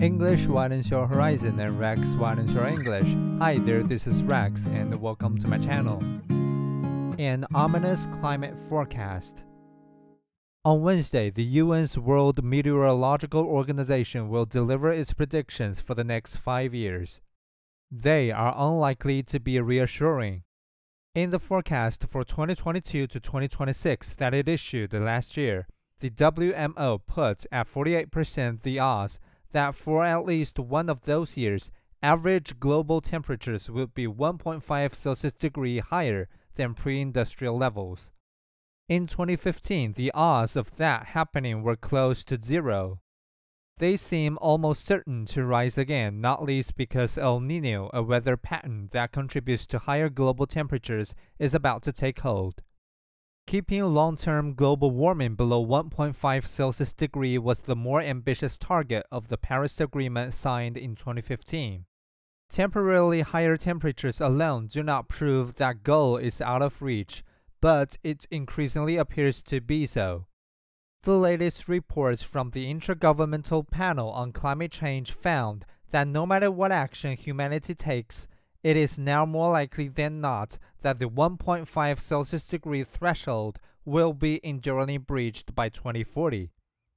English widens your horizon and Rex widens your English. Hi there, this is Rex and welcome to my channel. An ominous climate forecast. On Wednesday, the UN's World Meteorological Organization will deliver its predictions for the next five years. They are unlikely to be reassuring. In the forecast for 2022 to 2026 that it issued last year, the WMO puts at 48% the odds that for at least one of those years, average global temperatures would be 1.5 Celsius degree higher than pre-industrial levels. In 2015, the odds of that happening were close to zero. They seem almost certain to rise again, not least because El Nino, a weather pattern that contributes to higher global temperatures, is about to take hold. Keeping long-term global warming below 1.5 Celsius degree was the more ambitious target of the Paris Agreement signed in 2015. Temporarily higher temperatures alone do not prove that goal is out of reach, but it increasingly appears to be so. The latest reports from the Intergovernmental Panel on Climate Change found that no matter what action humanity takes, it is now more likely than not that the 1.5 Celsius degree threshold will be enduringly breached by 2040.